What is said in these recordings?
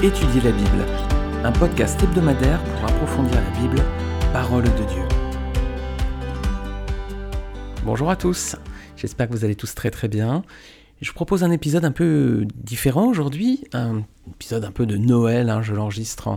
Étudier la Bible, un podcast hebdomadaire pour approfondir la Bible, parole de Dieu. Bonjour à tous, j'espère que vous allez tous très très bien. Je vous propose un épisode un peu différent aujourd'hui, un épisode un peu de Noël, hein. je l'enregistre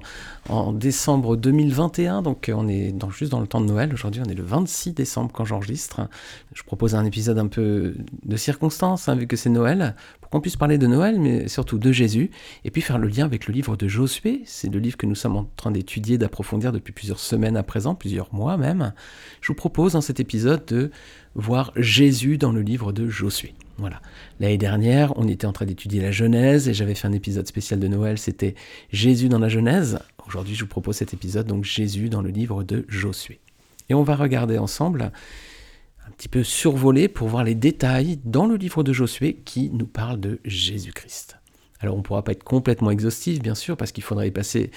en, décembre 2021, donc on est juste dans le temps de Noël, aujourd'hui on est le 26 décembre quand j'enregistre. Je propose un épisode un peu de circonstance, hein, vu que c'est Noël, pour qu'on puisse parler de Noël, mais surtout de Jésus, et puis faire le lien avec le livre de Josué, c'est le livre que nous sommes en train d'étudier, d'approfondir depuis plusieurs semaines à présent, plusieurs mois même. Je vous propose dans cet épisode de voir Jésus dans le livre de Josué. Voilà. L'année dernière, on était en train d'étudier la Genèse et j'avais fait un épisode spécial de Noël, c'était Jésus dans la Genèse. Aujourd'hui, je vous propose cet épisode, donc Jésus dans le livre de Josué. Et on va regarder ensemble un petit peu survoler pour voir les détails dans le livre de Josué qui nous parle de Jésus-Christ. Alors on ne pourra pas être complètement exhaustif, bien sûr, parce qu'il faudrait y passer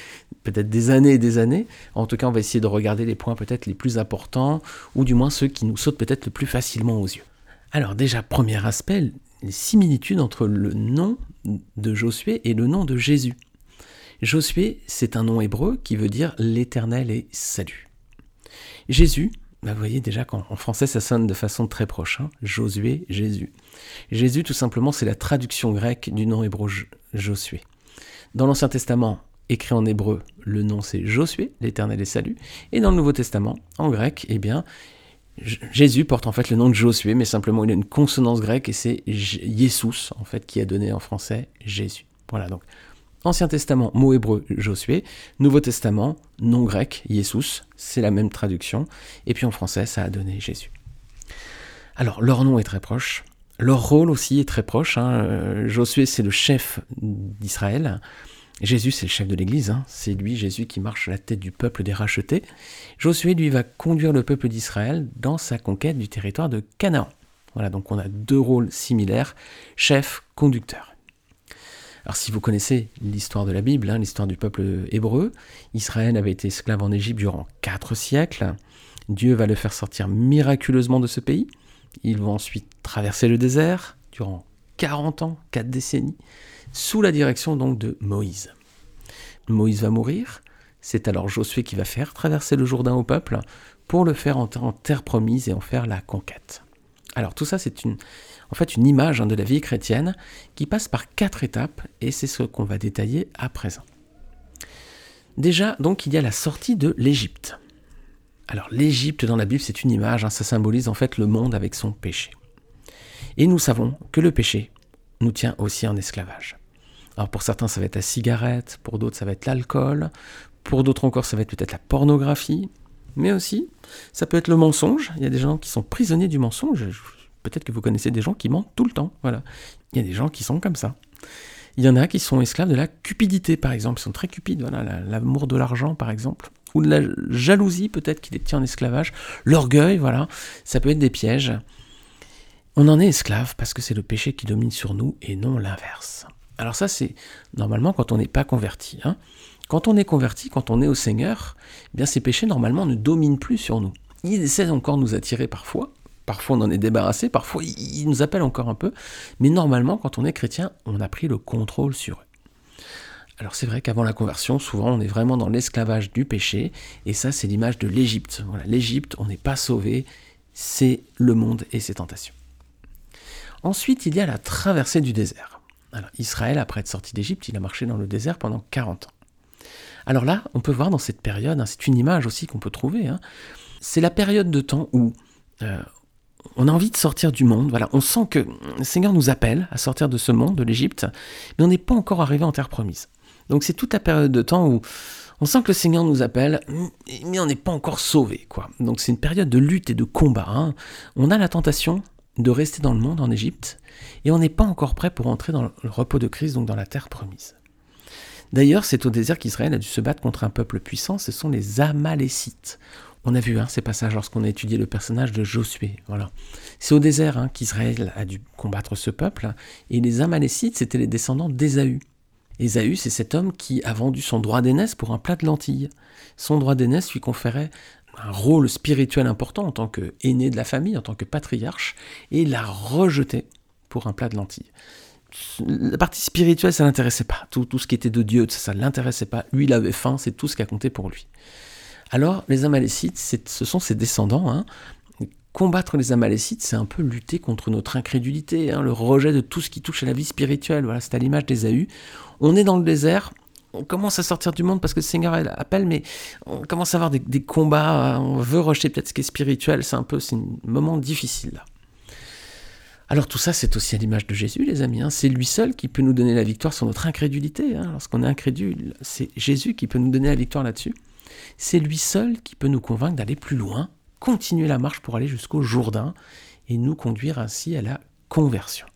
peut-être des années et des années. En tout cas, on va essayer de regarder les points peut-être les plus importants, ou du moins ceux qui nous sautent peut-être le plus facilement aux yeux. Alors déjà, premier aspect, les similitudes entre le nom de Josué et le nom de Jésus. Josué, c'est un nom hébreu qui veut dire l'Éternel est salut. Jésus, bah, vous voyez déjà qu'en français ça sonne de façon très proche, hein. Josué, Jésus. Jésus tout simplement c'est la traduction grecque du nom hébreu Josué. Dans l'Ancien Testament, écrit en hébreu, le nom c'est Josué, l'Éternel est salut, et dans le Nouveau Testament, en grec, eh bien, Jésus porte en fait le nom de Josué, mais simplement il a une consonance grecque et c'est Jesus en fait qui a donné en français Jésus. Voilà donc Ancien Testament, mot hébreu Josué, Nouveau Testament, nom grec Jesus, c'est la même traduction, et puis en français ça a donné Jésus. Alors leur nom est très proche, leur rôle aussi est très proche. Hein. Euh, Josué c'est le chef d'Israël. Jésus, c'est le chef de l'Église, hein. c'est lui, Jésus, qui marche à la tête du peuple des rachetés. Josué, lui, va conduire le peuple d'Israël dans sa conquête du territoire de Canaan. Voilà, donc on a deux rôles similaires, chef, conducteur. Alors si vous connaissez l'histoire de la Bible, hein, l'histoire du peuple hébreu, Israël avait été esclave en Égypte durant quatre siècles. Dieu va le faire sortir miraculeusement de ce pays. Ils vont ensuite traverser le désert durant 40 ans, 4 décennies sous la direction donc de Moïse. Moïse va mourir, c'est alors Josué qui va faire traverser le Jourdain au peuple pour le faire entrer en terre promise et en faire la conquête. Alors tout ça c'est une, en fait une image hein, de la vie chrétienne qui passe par quatre étapes et c'est ce qu'on va détailler à présent. Déjà donc il y a la sortie de l'Égypte. Alors l'Égypte dans la Bible c'est une image, hein, ça symbolise en fait le monde avec son péché. Et nous savons que le péché nous tient aussi en esclavage. Alors pour certains, ça va être la cigarette, pour d'autres, ça va être l'alcool, pour d'autres encore, ça va être peut-être la pornographie, mais aussi, ça peut être le mensonge. Il y a des gens qui sont prisonniers du mensonge. Peut-être que vous connaissez des gens qui mentent tout le temps. Voilà. Il y a des gens qui sont comme ça. Il y en a qui sont esclaves de la cupidité, par exemple. Ils sont très cupides. Voilà, l'amour de l'argent, par exemple. Ou de la jalousie, peut-être, qui les tient en esclavage. L'orgueil, voilà. Ça peut être des pièges. On en est esclave parce que c'est le péché qui domine sur nous et non l'inverse. Alors ça, c'est normalement quand on n'est pas converti. Hein. Quand on est converti, quand on est au Seigneur, eh bien ces péchés normalement ne dominent plus sur nous. Ils essaient encore de nous attirer parfois. Parfois on en est débarrassé, parfois ils nous appellent encore un peu. Mais normalement, quand on est chrétien, on a pris le contrôle sur eux. Alors c'est vrai qu'avant la conversion, souvent on est vraiment dans l'esclavage du péché, et ça c'est l'image de l'Égypte. Voilà, l'Égypte, on n'est pas sauvé, c'est le monde et ses tentations. Ensuite, il y a la traversée du désert. Israël, après être sorti d'Égypte, il a marché dans le désert pendant 40 ans. Alors là, on peut voir dans cette période, hein, c'est une image aussi qu'on peut trouver, hein, c'est la période de temps où euh, on a envie de sortir du monde. Voilà, on sent que le Seigneur nous appelle à sortir de ce monde, de l'Égypte, mais on n'est pas encore arrivé en terre promise. Donc c'est toute la période de temps où on sent que le Seigneur nous appelle, mais on n'est pas encore sauvé. Quoi. Donc c'est une période de lutte et de combat. Hein. On a la tentation de rester dans le monde en Égypte, et on n'est pas encore prêt pour entrer dans le repos de Christ, donc dans la terre promise. D'ailleurs, c'est au désert qu'Israël a dû se battre contre un peuple puissant, ce sont les Amalécites. On a vu hein, ces passages lorsqu'on a étudié le personnage de Josué. Voilà. C'est au désert hein, qu'Israël a dû combattre ce peuple, et les Amalécites, c'étaient les descendants d'Ésaü. Ésaü, c'est cet homme qui a vendu son droit d'aînesse pour un plat de lentilles. Son droit d'aînesse lui conférait un rôle spirituel important en tant qu'aîné de la famille, en tant que patriarche, et l'a rejeté pour un plat de lentilles. la partie spirituelle, ça l'intéressait pas. Tout, tout, ce qui était de Dieu, ça ne l'intéressait pas. Lui, il avait faim, c'est tout ce qui a compté pour lui. Alors, les Amalécites, ce sont ses descendants. Hein. Combattre les Amalécites, c'est un peu lutter contre notre incrédulité, hein, le rejet de tout ce qui touche à la vie spirituelle. Voilà, c'est à l'image d'Ésaü. On est dans le désert, on commence à sortir du monde parce que le Seigneur appelle, mais on commence à avoir des, combats, on veut rejeter peut-être ce qui est spirituel, c'est un peu, c'est un moment difficile là. Alors tout ça, c'est aussi à l'image de Jésus, les amis. Hein. C'est lui seul qui peut nous donner la victoire sur notre incrédulité. Hein. Lorsqu'on est incrédule, c'est Jésus qui peut nous donner la victoire là-dessus. C'est lui seul qui peut nous convaincre d'aller plus loin, continuer la marche pour aller jusqu'au Jourdain et nous conduire ainsi à la conversion.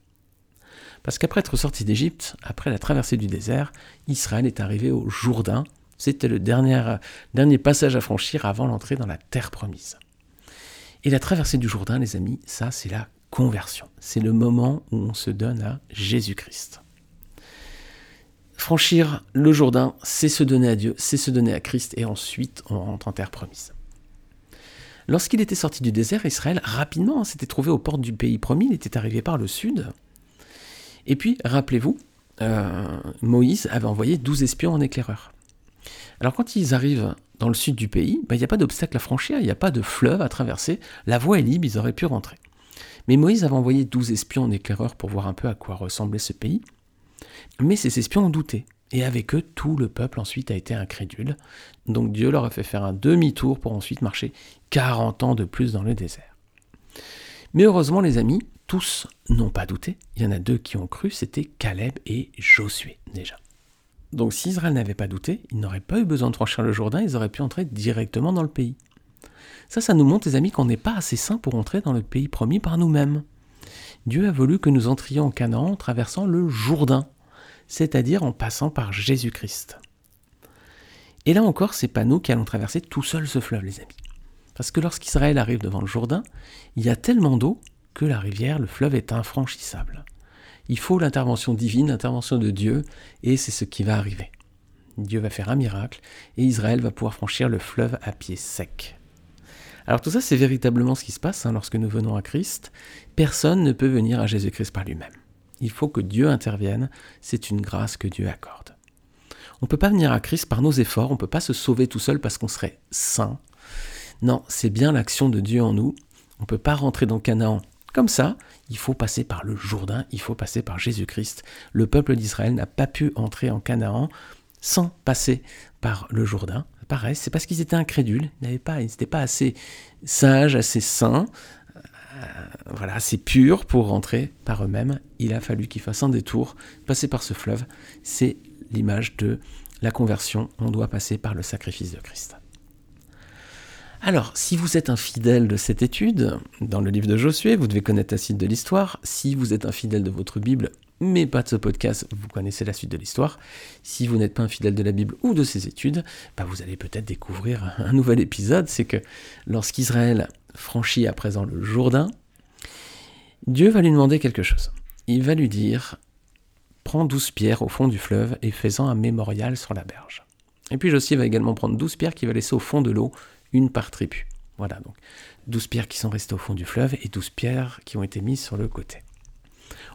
Parce qu'après être sorti d'Égypte, après la traversée du désert, Israël est arrivé au Jourdain. C'était le dernier, passage à franchir avant l'entrée dans la terre promise. Et la traversée du Jourdain, les amis, ça c'est la conversion. C'est le moment où on se donne à Jésus-Christ. Franchir le Jourdain, c'est se donner à Dieu, c'est se donner à Christ, et ensuite on rentre en terre promise. Lorsqu'il était sorti du désert, Israël rapidement s'était trouvé aux portes du pays promis, il était arrivé par le sud. Et puis, rappelez-vous, euh, Moïse avait envoyé douze espions en éclaireur. Alors quand ils arrivent dans le sud du pays, ben, il n'y a pas d'obstacle à franchir, il n'y a pas de fleuve à traverser, la voie est libre, ils auraient pu rentrer. Mais Moïse avait envoyé douze espions en éclaireur pour voir un peu à quoi ressemblait ce pays. Mais ces espions ont douté. Et avec eux, tout le peuple ensuite a été incrédule. Donc Dieu leur a fait faire un demi-tour pour ensuite marcher 40 ans de plus dans le désert. Mais heureusement, les amis, tous n'ont pas douté. Il y en a deux qui ont cru, c'était Caleb et Josué déjà. Donc si Israël n'avait pas douté, ils n'auraient pas eu besoin de franchir le Jourdain, ils auraient pu entrer directement dans le pays. Ça, ça nous montre, les amis, qu'on n'est pas assez saints pour entrer dans le pays promis par nous-mêmes. Dieu a voulu que nous entrions en Canaan en traversant le Jourdain, c'est-à-dire en passant par Jésus-Christ. Et là encore, c'est pas nous qui allons traverser tout seul ce fleuve, les amis. Parce que lorsqu'Israël arrive devant le Jourdain, il y a tellement d'eau la rivière, le fleuve est infranchissable. Il faut l'intervention divine, l'intervention de Dieu, et c'est ce qui va arriver. Dieu va faire un miracle, et Israël va pouvoir franchir le fleuve à pied sec. Alors tout ça, c'est véritablement ce qui se passe hein, lorsque nous venons à Christ. Personne ne peut venir à Jésus-Christ par lui-même. Il faut que Dieu intervienne, c'est une grâce que Dieu accorde. On ne peut pas venir à Christ par nos efforts, on ne peut pas se sauver tout seul parce qu'on serait saint. Non, c'est bien l'action de Dieu en nous. On ne peut pas rentrer dans Canaan comme ça, il faut passer par le Jourdain, il faut passer par Jésus-Christ. Le peuple d'Israël n'a pas pu entrer en Canaan sans passer par le Jourdain pareil, c'est parce qu'ils étaient incrédules, ils n'étaient pas assez sages, assez saints, euh, voilà, assez purs pour rentrer par eux-mêmes. Il a fallu qu'ils fassent un détour, passer par ce fleuve. C'est l'image de la conversion. On doit passer par le sacrifice de Christ. Alors, si vous êtes un fidèle de cette étude, dans le livre de Josué, vous devez connaître la suite de l'histoire. Si vous êtes un fidèle de votre Bible, mais pas de ce podcast, vous connaissez la suite de l'histoire. Si vous n'êtes pas un fidèle de la Bible ou de ses études, bah vous allez peut-être découvrir un nouvel épisode. C'est que lorsqu'Israël franchit à présent le Jourdain, Dieu va lui demander quelque chose. Il va lui dire Prends douze pierres au fond du fleuve et fais-en un mémorial sur la berge. Et puis Josué va également prendre douze pierres qu'il va laisser au fond de l'eau, une par tribu. Voilà donc. douze pierres qui sont restées au fond du fleuve et douze pierres qui ont été mises sur le côté.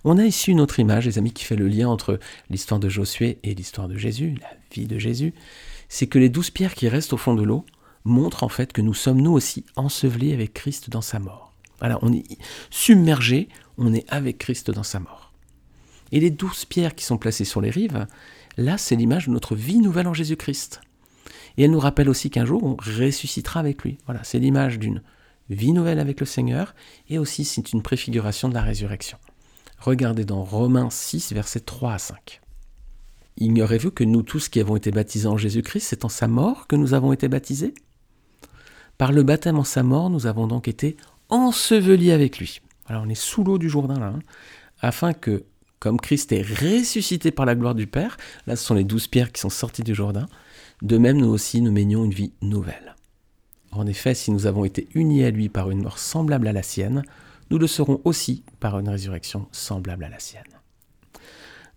On a ici une autre image, les amis, qui fait le lien entre l'histoire de Josué et l'histoire de Jésus, la vie de Jésus. C'est que les douze pierres qui restent au fond de l'eau montrent en fait que nous sommes nous aussi ensevelis avec Christ dans sa mort. Voilà, on est submergé, on est avec Christ dans sa mort. Et les douze pierres qui sont placées sur les rives, là c'est l'image de notre vie nouvelle en Jésus-Christ. Et elle nous rappelle aussi qu'un jour on ressuscitera avec lui. Voilà, c'est l'image d'une vie nouvelle avec le Seigneur, et aussi c'est une préfiguration de la résurrection. Regardez dans Romains 6, versets 3 à 5. Ignorez-vous que nous tous qui avons été baptisés en Jésus-Christ, c'est en sa mort que nous avons été baptisés? Par le baptême en sa mort, nous avons donc été ensevelis avec lui. Alors on est sous l'eau du Jourdain là, hein, afin que, comme Christ est ressuscité par la gloire du Père, là ce sont les douze pierres qui sont sorties du Jourdain, de même nous aussi nous menions une vie nouvelle. En effet, si nous avons été unis à lui par une mort semblable à la sienne, nous le serons aussi par une résurrection semblable à la sienne.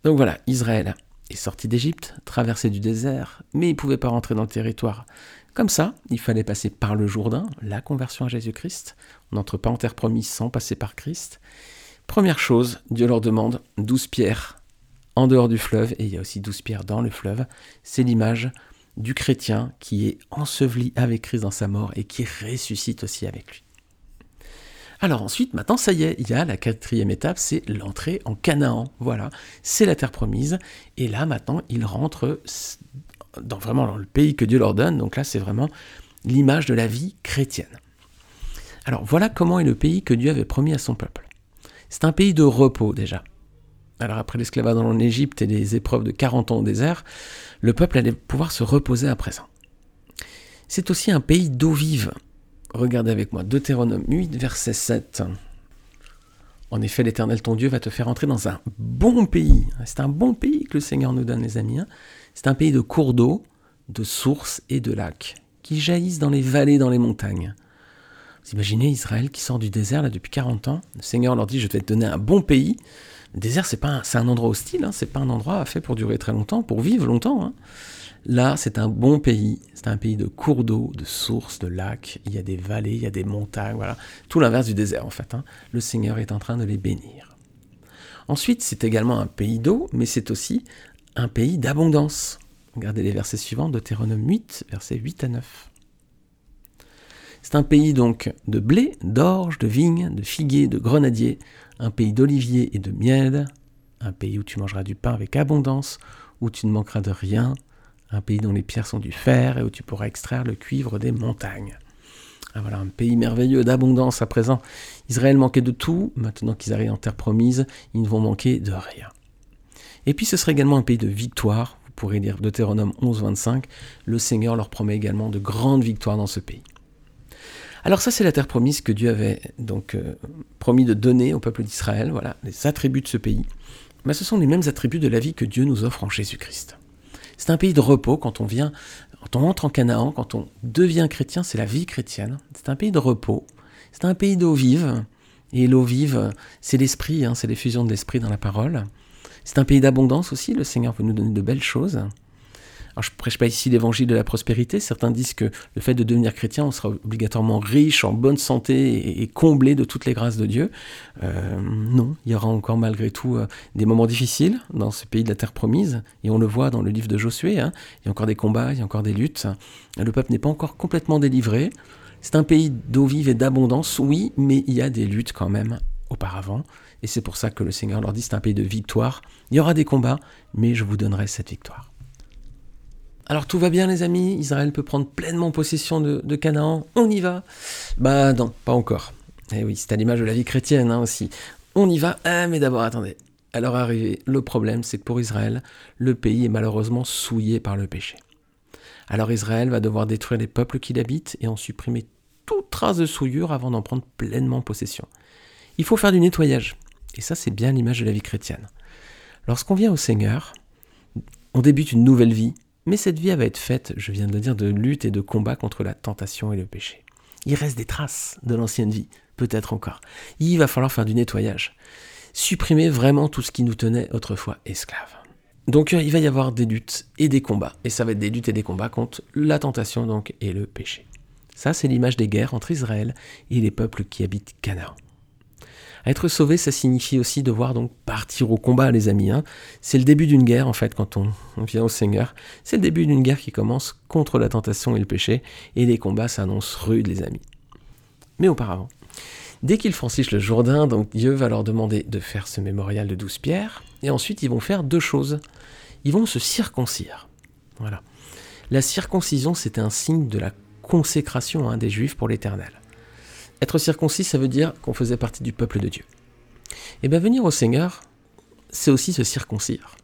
Donc voilà, Israël est sorti d'Égypte, traversé du désert, mais il ne pouvait pas rentrer dans le territoire. Comme ça, il fallait passer par le Jourdain, la conversion à Jésus-Christ. On n'entre pas en terre promise sans passer par Christ. Première chose, Dieu leur demande douze pierres en dehors du fleuve, et il y a aussi douze pierres dans le fleuve. C'est l'image du chrétien qui est enseveli avec Christ dans sa mort et qui ressuscite aussi avec lui. Alors ensuite, maintenant, ça y est, il y a la quatrième étape, c'est l'entrée en Canaan. Voilà, c'est la terre promise. Et là, maintenant, ils rentrent dans vraiment dans le pays que Dieu leur donne. Donc là, c'est vraiment l'image de la vie chrétienne. Alors voilà comment est le pays que Dieu avait promis à son peuple. C'est un pays de repos déjà. Alors après l'esclavage en Égypte et les épreuves de 40 ans au désert, le peuple allait pouvoir se reposer à présent. C'est aussi un pays d'eau vive. Regardez avec moi Deutéronome 8, verset 7. En effet, l'Éternel ton Dieu va te faire entrer dans un bon pays. C'est un bon pays que le Seigneur nous donne, les amis. Hein. C'est un pays de cours d'eau, de sources et de lacs, qui jaillissent dans les vallées, dans les montagnes. Vous imaginez Israël qui sort du désert là depuis 40 ans. Le Seigneur leur dit Je vais te donner un bon pays. Désert, c'est pas c'est un endroit hostile, hein, c'est pas un endroit fait pour durer très longtemps, pour vivre longtemps. Hein. Là, c'est un bon pays. C'est un pays de cours d'eau, de sources, de lacs. Il y a des vallées, il y a des montagnes, voilà. Tout l'inverse du désert, en fait. Hein. Le Seigneur est en train de les bénir. Ensuite, c'est également un pays d'eau, mais c'est aussi un pays d'abondance. Regardez les versets suivants, Deutéronome 8, versets 8 à 9. C'est un pays donc de blé, d'orge, de vignes, de figuiers, de grenadiers, un pays d'oliviers et de miel, un pays où tu mangeras du pain avec abondance, où tu ne manqueras de rien, un pays dont les pierres sont du fer et où tu pourras extraire le cuivre des montagnes. Ah, voilà, un pays merveilleux d'abondance à présent. Israël manquait de tout, maintenant qu'ils arrivent en terre promise, ils ne vont manquer de rien. Et puis ce serait également un pays de victoire, vous pourrez lire Deutéronome 11, 25, le Seigneur leur promet également de grandes victoires dans ce pays. Alors ça c'est la terre promise que Dieu avait donc euh, promis de donner au peuple d'Israël, voilà, les attributs de ce pays. Mais ce sont les mêmes attributs de la vie que Dieu nous offre en Jésus-Christ. C'est un pays de repos quand on vient, quand on entre en Canaan, quand on devient chrétien, c'est la vie chrétienne. C'est un pays de repos. C'est un pays d'eau vive. Et l'eau vive, c'est l'esprit, hein, c'est l'effusion de l'esprit dans la parole. C'est un pays d'abondance aussi, le Seigneur veut nous donner de belles choses. Je ne prêche pas ici l'évangile de la prospérité. Certains disent que le fait de devenir chrétien, on sera obligatoirement riche, en bonne santé et, comblé de toutes les grâces de Dieu. Euh, non, il y aura encore malgré tout euh, des moments difficiles dans ce pays de la terre promise. Et on le voit dans le livre de Josué. Hein. Il y a encore des combats, il y a encore des luttes. Le peuple n'est pas encore complètement délivré. C'est un pays d'eau vive et d'abondance, oui, mais il y a des luttes quand même auparavant. Et c'est pour ça que le Seigneur leur dit c'est un pays de victoire. Il y aura des combats, mais je vous donnerai cette victoire. Alors tout va bien les amis, Israël peut prendre pleinement possession de, Canaan, on y va Bah non, pas encore. Eh oui, c'est à l'image de la vie chrétienne hein, aussi. On y va, ah, mais d'abord attendez. Alors arrivé, le problème c'est que pour Israël, le pays est malheureusement souillé par le péché. Alors Israël va devoir détruire les peuples qui l'habitent et en supprimer toute trace de souillure avant d'en prendre pleinement possession. Il faut faire du nettoyage. Et ça c'est bien l'image de la vie chrétienne. Lorsqu'on vient au Seigneur, on débute une nouvelle vie mais cette vie va être faite, je viens de le dire, de lutte et de combat contre la tentation et le péché. Il reste des traces de l'ancienne vie, peut-être encore. Il va falloir faire du nettoyage. Supprimer vraiment tout ce qui nous tenait autrefois esclaves. Donc il va y avoir des luttes et des combats. Et ça va être des luttes et des combats contre la tentation donc et le péché. Ça, c'est l'image des guerres entre Israël et les peuples qui habitent Canaan. Être sauvé, ça signifie aussi devoir donc partir au combat, les amis. Hein. C'est le début d'une guerre, en fait, quand on, vient au Seigneur. C'est le début d'une guerre qui commence contre la tentation et le péché, et les combats s'annoncent rudes, les amis. Mais auparavant, dès qu'ils franchissent le Jourdain, donc Dieu va leur demander de faire ce mémorial de douze pierres, et ensuite ils vont faire deux choses. Ils vont se circoncire. Voilà. La circoncision, c'était un signe de la consécration hein, des Juifs pour l'Éternel. Être circoncis, ça veut dire qu'on faisait partie du peuple de Dieu. Et eh bien venir au Seigneur, c'est aussi se circoncire.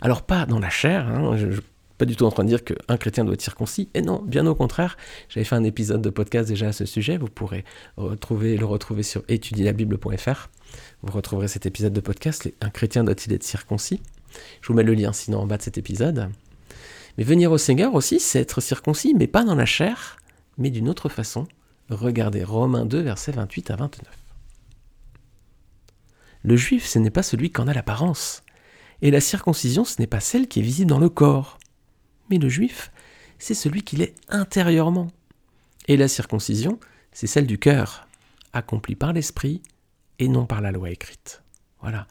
Alors pas dans la chair, hein, je, suis pas du tout en train de dire qu'un chrétien doit être circoncis, et non, bien au contraire, j'avais fait un épisode de podcast déjà à ce sujet, vous pourrez le retrouver sur étudielabible.fr, vous retrouverez cet épisode de podcast, un chrétien doit-il être circoncis? Je vous mets le lien sinon en bas de cet épisode. Mais venir au Seigneur aussi, c'est être circoncis, mais pas dans la chair, mais d'une autre façon, Regardez Romains 2, versets 28 à 29. Le juif, ce n'est pas celui qu'en a l'apparence, et la circoncision, ce n'est pas celle qui est visible dans le corps. Mais le juif, c'est celui qu'il est intérieurement. Et la circoncision, c'est celle du cœur, accomplie par l'esprit et non par la loi écrite. Voilà.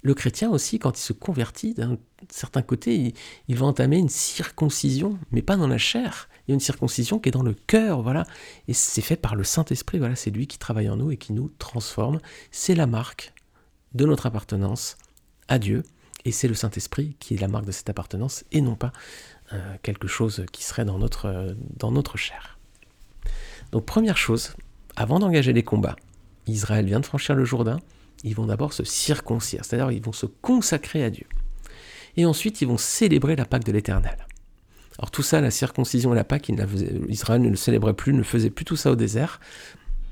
le chrétien aussi, quand il se convertit, d'un certain côté, il, va entamer une circoncision, mais pas dans la chair. Il y a une circoncision qui est dans le cœur, voilà. Et c'est fait par le Saint-Esprit, voilà. C'est lui qui travaille en nous et qui nous transforme. C'est la marque de notre appartenance à Dieu. Et c'est le Saint-Esprit qui est la marque de cette appartenance et non pas euh, quelque chose qui serait dans notre, euh, dans notre chair. Donc première chose, avant d'engager les combats, Israël vient de franchir le Jourdain, ils vont d'abord se circoncire, c'est-à-dire ils vont se consacrer à Dieu. Et ensuite, ils vont célébrer la Pâque de l'Éternel. Alors tout ça, la circoncision et la Pâque, Israël ne le célébrait plus, ne faisait plus tout ça au désert.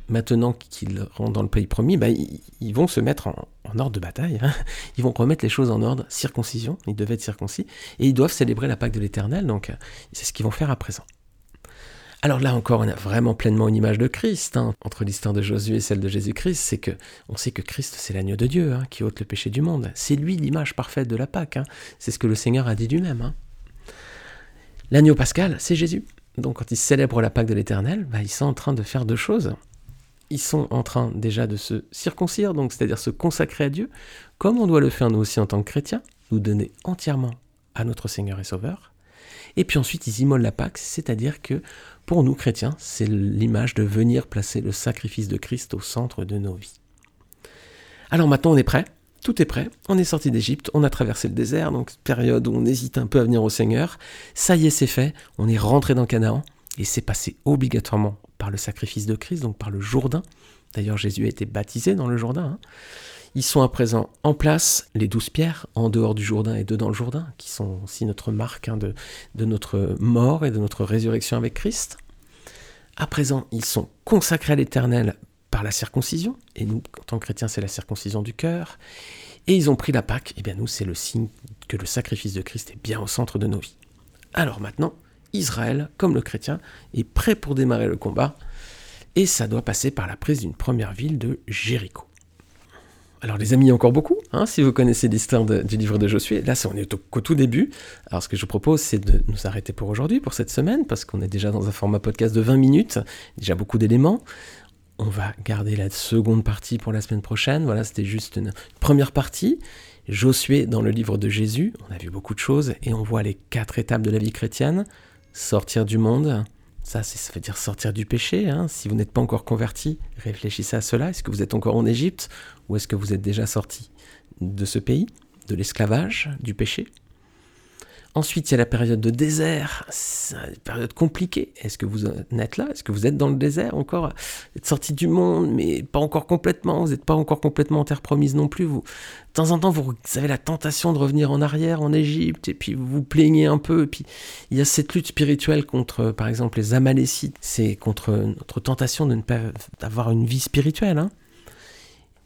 Maintenant qu'ils rentrent dans le pays promis, bah, ils, vont se mettre en, ordre de bataille. Hein. Ils vont remettre les choses en ordre. Circoncision, ils devaient être circoncis. Et ils doivent célébrer la Pâque de l'Éternel, donc c'est ce qu'ils vont faire à présent. Alors là encore, on a vraiment pleinement une image de Christ hein. entre l'histoire de Josué et celle de Jésus-Christ. C'est que on sait que Christ, c'est l'agneau de Dieu hein, qui ôte le péché du monde. C'est lui l'image parfaite de la Pâque. C'est ce que le Seigneur a dit lui-même. L'agneau pascal, c'est Jésus. Donc quand ils célèbrent la Pâque de l'Éternel, bah, ils sont en train de faire deux choses. Ils sont en train déjà de se circoncire, donc c'est-à-dire se consacrer à Dieu, comme on doit le faire nous aussi en tant que chrétiens, nous donner entièrement à notre Seigneur et Sauveur. Et puis ensuite, ils immolent la Pâque, c'est-à-dire que pour nous chrétiens, c'est l'image de venir placer le sacrifice de Christ au centre de nos vies. Alors maintenant, on est prêt? Tout est prêt, on est sorti d'Égypte, on a traversé le désert, donc période où on hésite un peu à venir au Seigneur. Ça y est, c'est fait, on est rentré dans Canaan, et c'est passé obligatoirement par le sacrifice de Christ, donc par le Jourdain. D'ailleurs, Jésus a été baptisé dans le Jourdain. Hein. Ils sont à présent en place, les douze pierres, en dehors du Jourdain et dedans le Jourdain, qui sont aussi notre marque hein, de, de notre mort et de notre résurrection avec Christ. À présent, ils sont consacrés à l'Éternel la circoncision, et nous, en tant que chrétiens, c'est la circoncision du cœur. Et ils ont pris la Pâque, et bien nous, c'est le signe que le sacrifice de Christ est bien au centre de nos vies. Alors maintenant, Israël, comme le chrétien, est prêt pour démarrer le combat, et ça doit passer par la prise d'une première ville de Jéricho. Alors les amis, encore beaucoup, hein, si vous connaissez l'histoire du livre de Josué, là on est au, tout début. Alors ce que je vous propose, c'est de nous arrêter pour aujourd'hui, pour cette semaine, parce qu'on est déjà dans un format podcast de 20 minutes, déjà beaucoup d'éléments. On va garder la seconde partie pour la semaine prochaine. Voilà, c'était juste une première partie. Josué dans le livre de Jésus, on a vu beaucoup de choses et on voit les quatre étapes de la vie chrétienne. Sortir du monde, ça, ça veut dire sortir du péché. Hein. Si vous n'êtes pas encore converti, réfléchissez à cela. Est-ce que vous êtes encore en Égypte ou est-ce que vous êtes déjà sorti de ce pays, de l'esclavage, du péché? Ensuite, il y a la période de désert, une période compliquée. Est-ce que vous êtes là? Est-ce que vous êtes dans le désert encore? Vous êtes sorti du monde, mais pas encore complètement. Vous n'êtes pas encore complètement en terre promise non plus. Vous, de temps en temps, vous avez la tentation de revenir en arrière, en Égypte, et puis vous vous plaignez un peu. Et puis, il y a cette lutte spirituelle contre, par exemple, les Amalécites. C'est contre notre tentation de ne pas avoir une vie spirituelle. Hein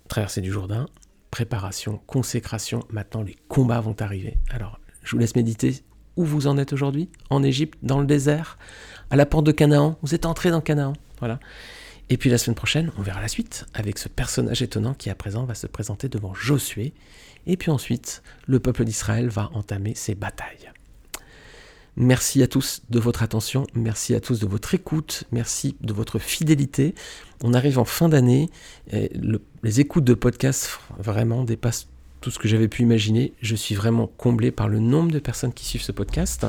Traversée du Jourdain, préparation, consécration. Maintenant, les combats vont arriver. Alors, je vous laisse méditer où vous en êtes aujourd'hui, en Égypte, dans le désert, à la porte de Canaan? Vous êtes entré dans Canaan? Voilà. Et puis la semaine prochaine, on verra la suite avec ce personnage étonnant qui à présent va se présenter devant Josué. Et puis ensuite, le peuple d'Israël va entamer ses batailles. Merci à tous de votre attention, merci à tous de votre écoute, merci de votre fidélité. On arrive en fin d'année, les écoutes de podcasts vraiment dépassent tout ce que j'avais pu imaginer. Je suis vraiment comblé par le nombre de personnes qui suivent ce podcast.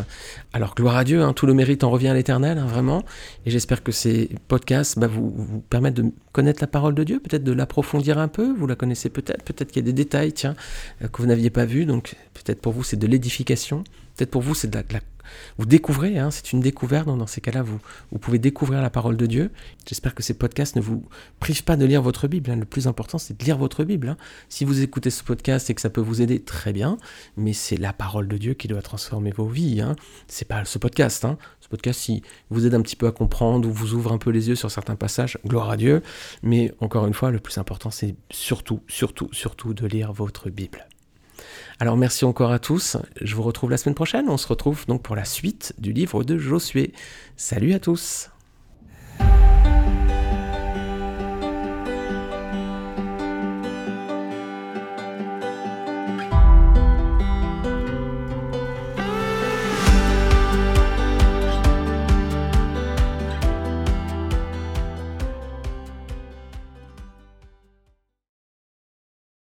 Alors gloire à Dieu, hein, tout le mérite en revient à l'éternel, hein, vraiment. Et j'espère que ces podcasts bah, vous, permettent de connaître la parole de Dieu, peut-être de l'approfondir un peu. Vous la connaissez peut-être, peut-être qu'il y a des détails, tiens, euh, que vous n'aviez pas vus. Donc peut-être pour vous c'est de l'édification. Peut-être pour vous, c'est vous découvrez, hein, c'est une découverte. Dans, ces cas-là, vous, vous pouvez découvrir la parole de Dieu. J'espère que ces podcasts ne vous privent pas de lire votre Bible. Hein. Le plus important, c'est de lire votre Bible. Hein. Si vous écoutez ce podcast et que ça peut vous aider, très bien. Mais c'est la parole de Dieu qui doit transformer vos vies. Hein. C'est pas ce podcast. Ce podcast, si vous aide un petit peu à comprendre ou vous ouvre un peu les yeux sur certains passages, gloire à Dieu. Mais encore une fois, le plus important, c'est surtout, surtout, surtout de lire votre Bible. Alors merci encore à tous. Je vous retrouve la semaine prochaine. On se retrouve donc pour la suite du livre de Josué. Salut à tous.